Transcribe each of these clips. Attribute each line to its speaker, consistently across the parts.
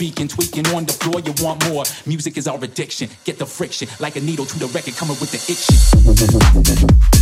Speaker 1: speaking, tweaking on the floor. You want more? Music is our addiction. Get the friction like a needle to the record, coming with the itch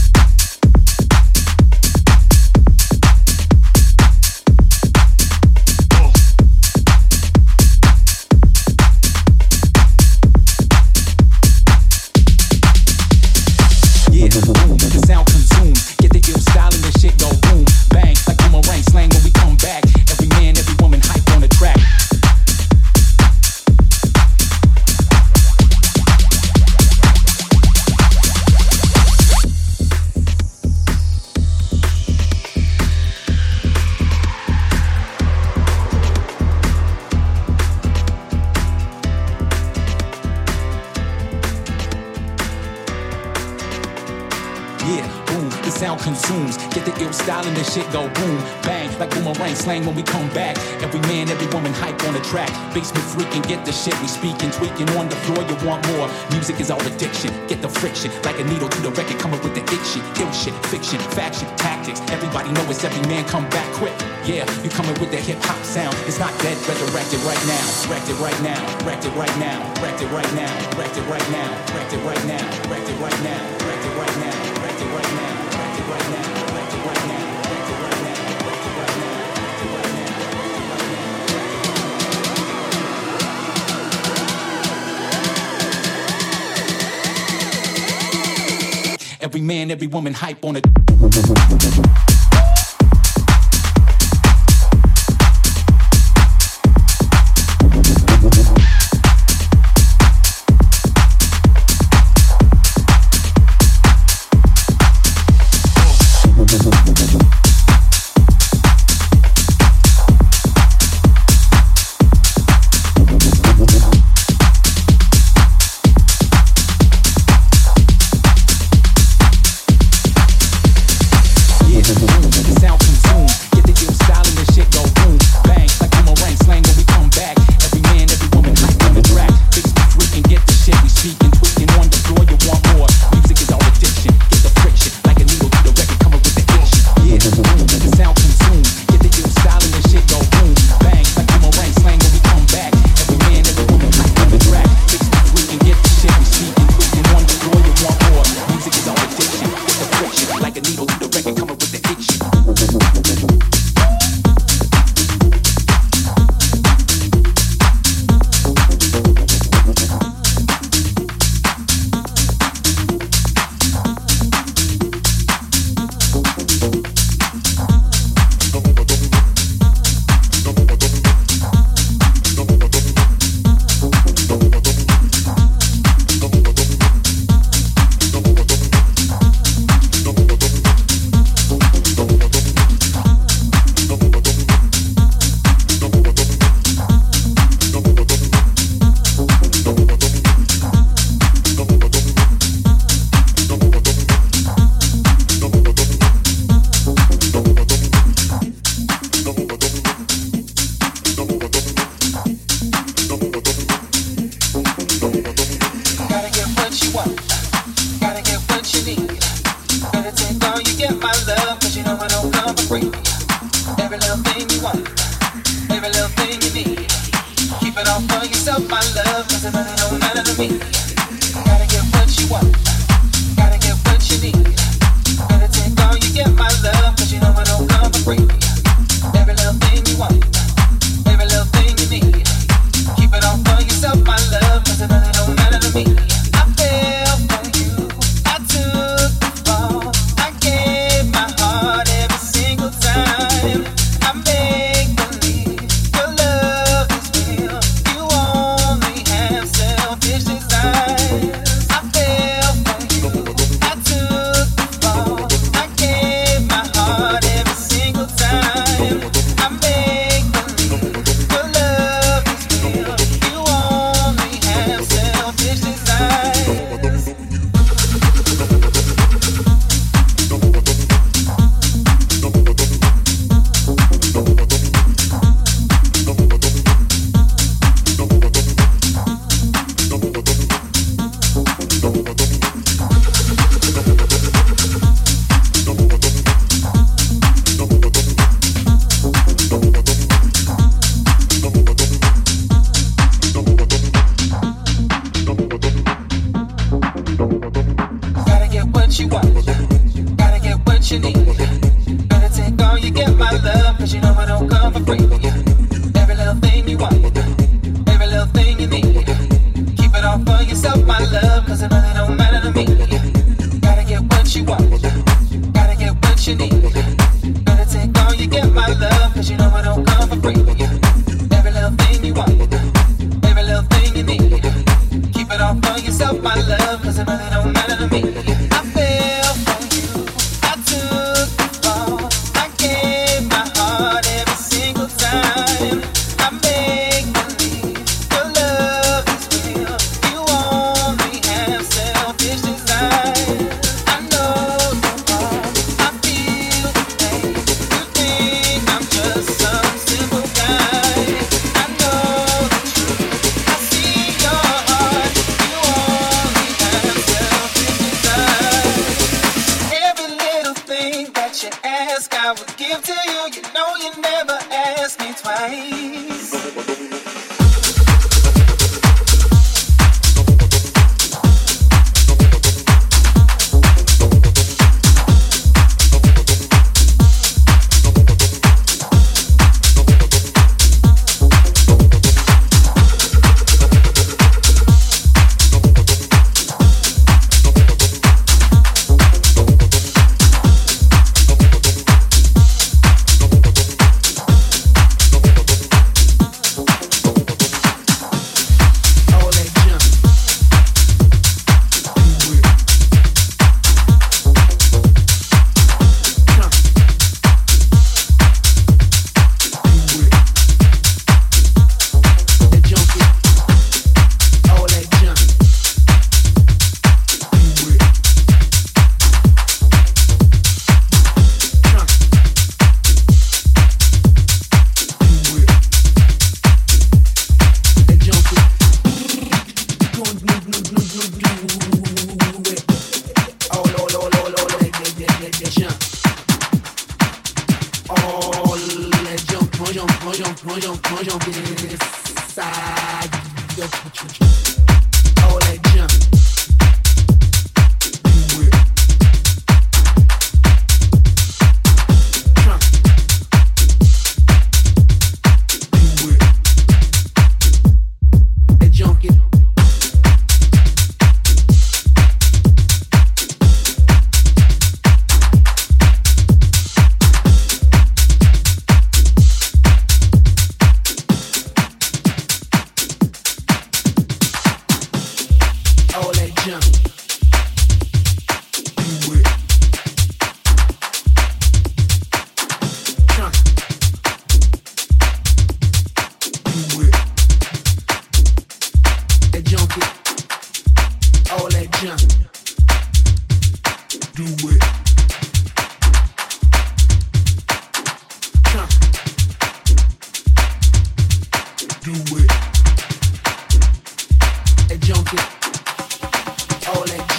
Speaker 1: shit go boom, bang, like boomerang slang when we come back. Every man, every woman hype on the track. Basement freaking, get the shit we speaking, tweaking on the floor. You want more? Music is our addiction. Get the friction, like a needle to the record, coming with the itch shit, ill shit, fiction, faction, tactics. Everybody know it's every man come back quick. Yeah, you coming with that hip hop sound. It's not dead, resurrected right now. Wrecked it right now, wrecked it right now, wrecked it right now, wrecked it right now, wrecked it right now, wrecked it right now, wrecked it right now, Every man, every woman hype on it.
Speaker 2: todo mundo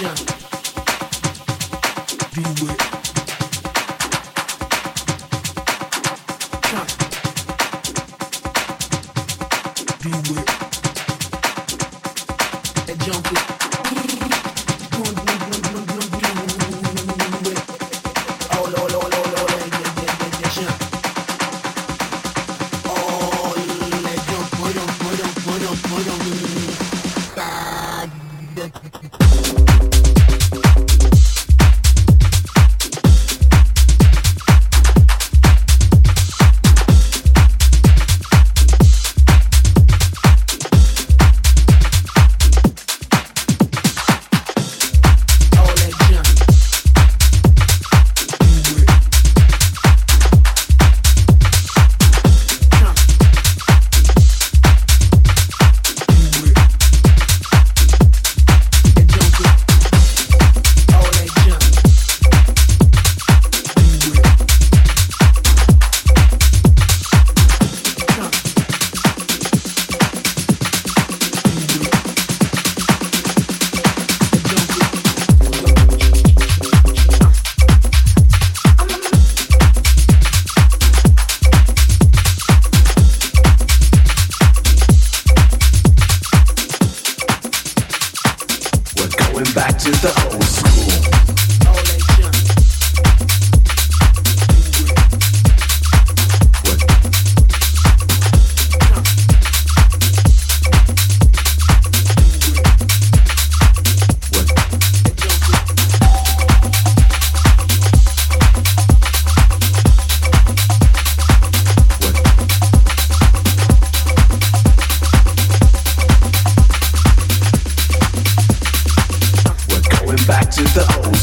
Speaker 2: Do it. the
Speaker 3: O's.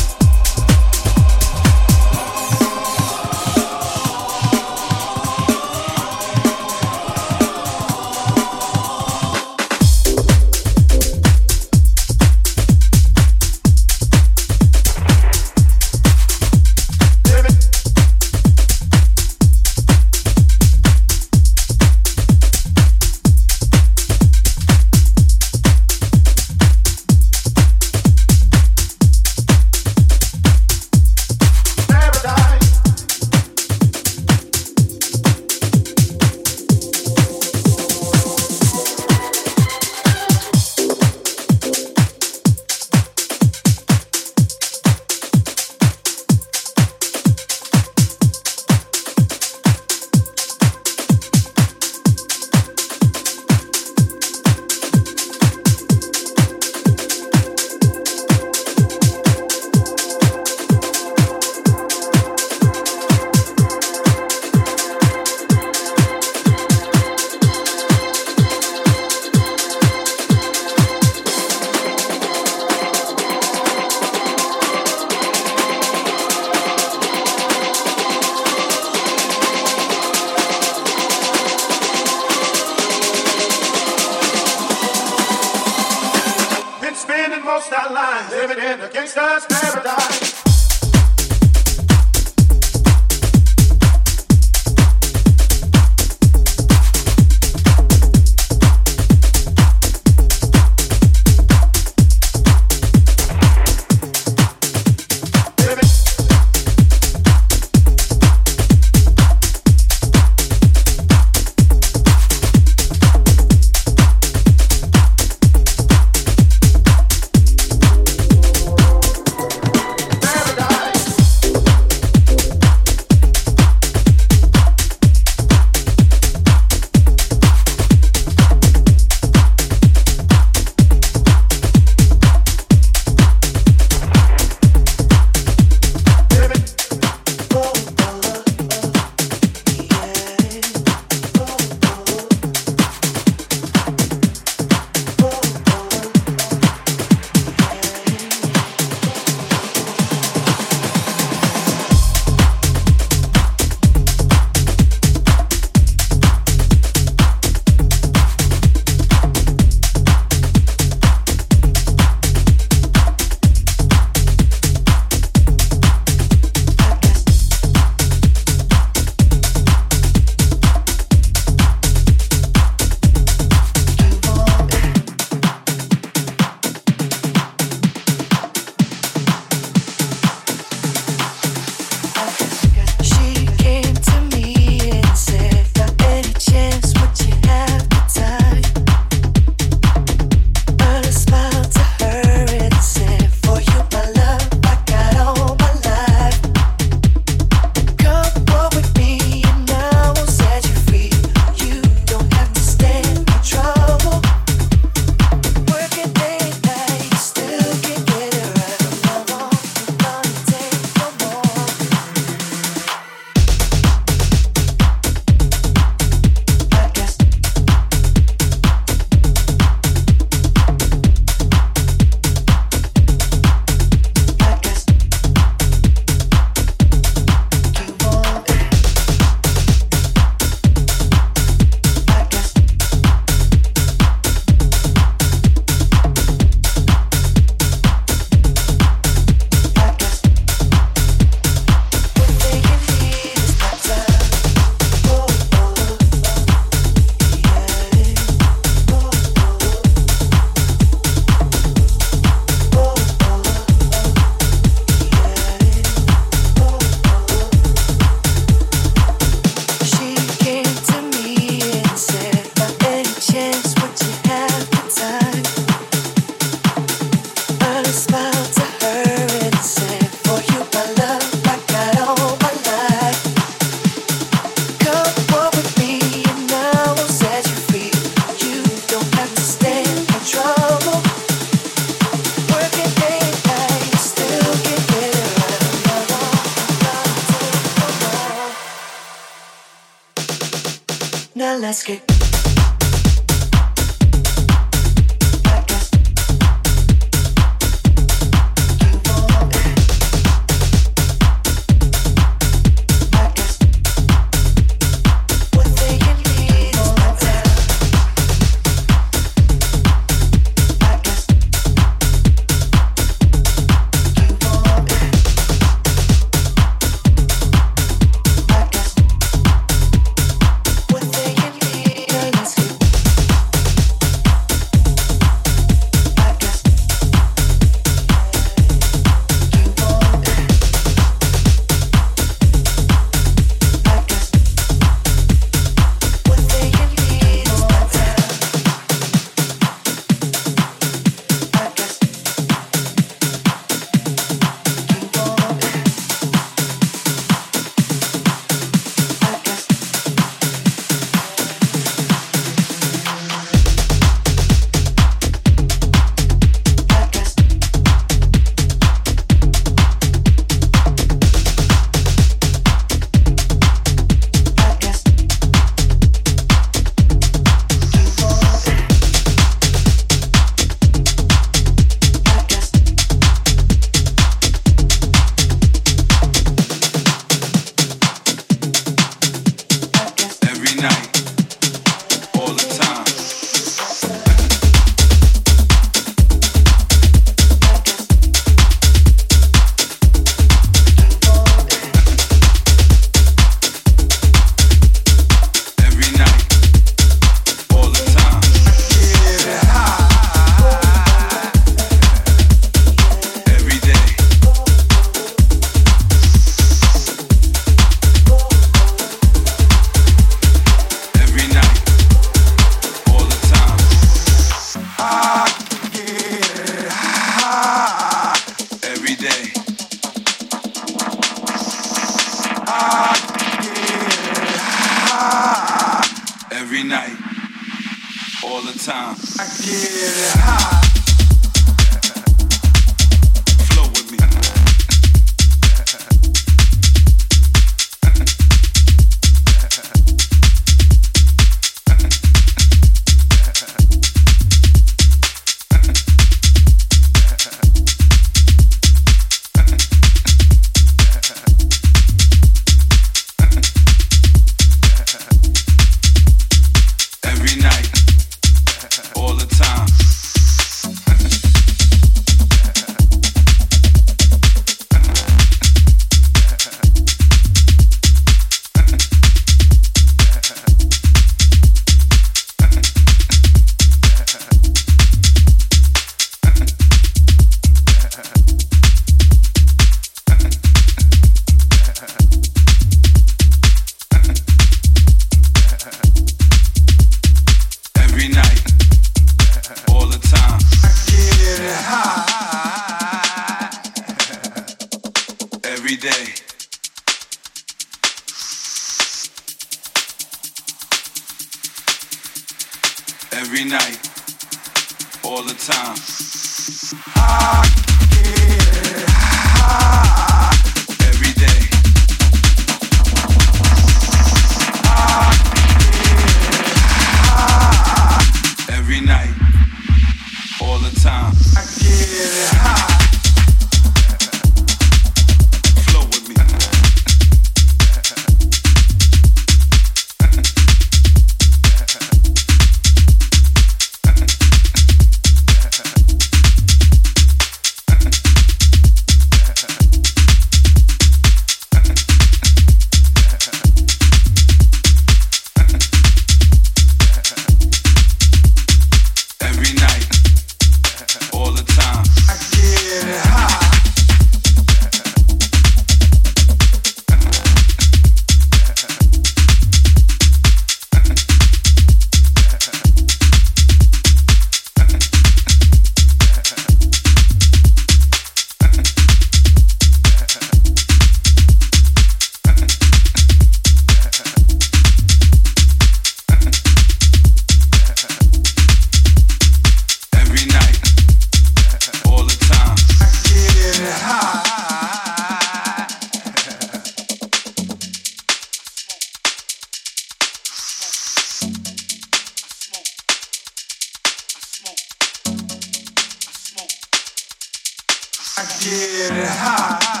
Speaker 3: Every night,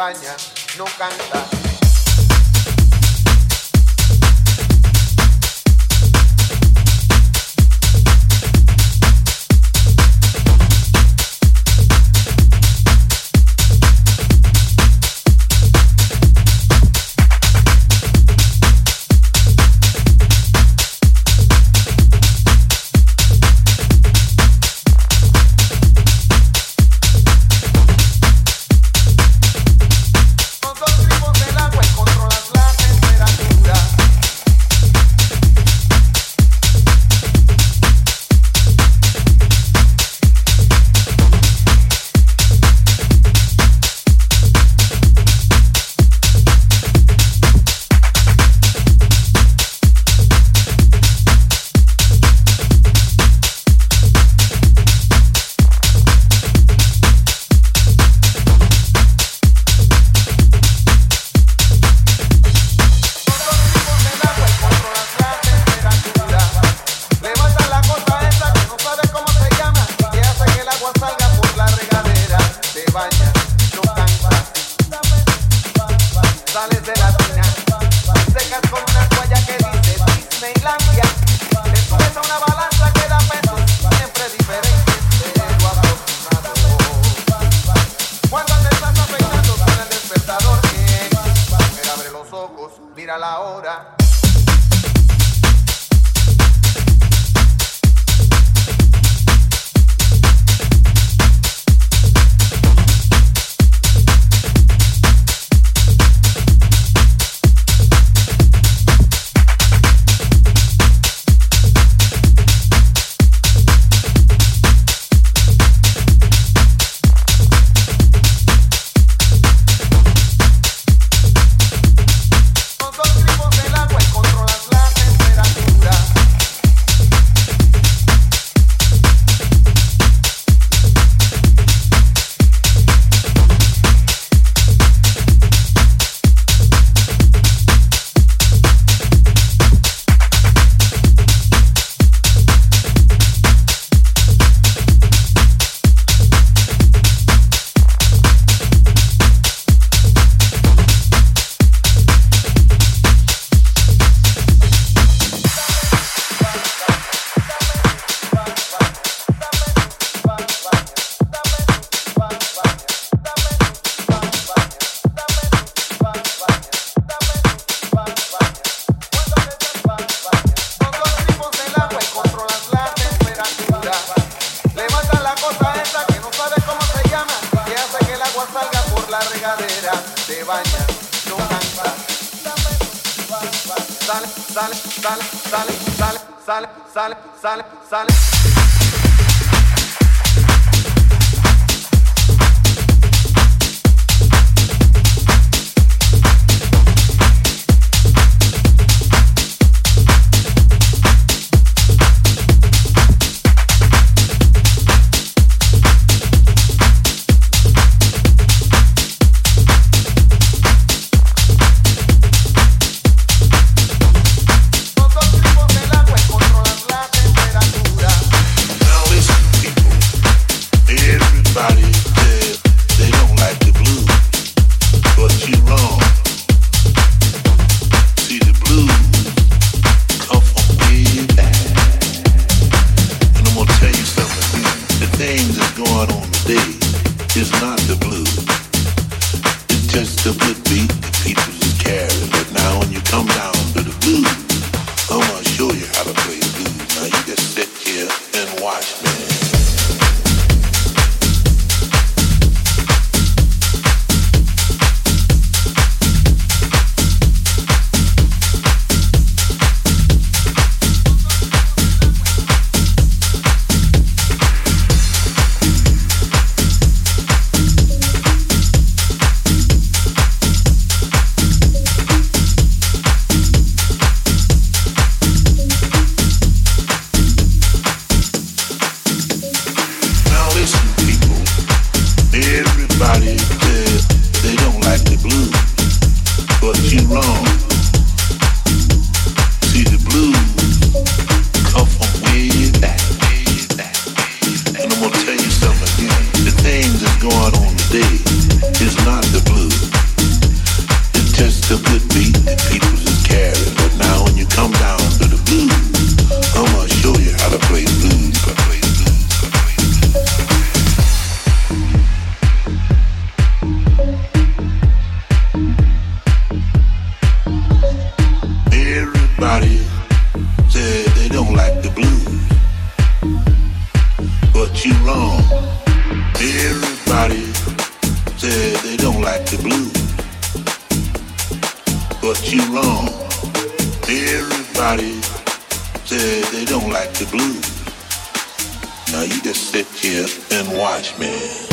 Speaker 4: baña, no canta.
Speaker 5: but
Speaker 6: you're
Speaker 5: wrong. Everybody says they don't like the blues. Now you just sit here and watch me.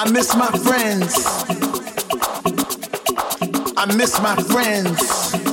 Speaker 6: I miss my friends. I miss my friends.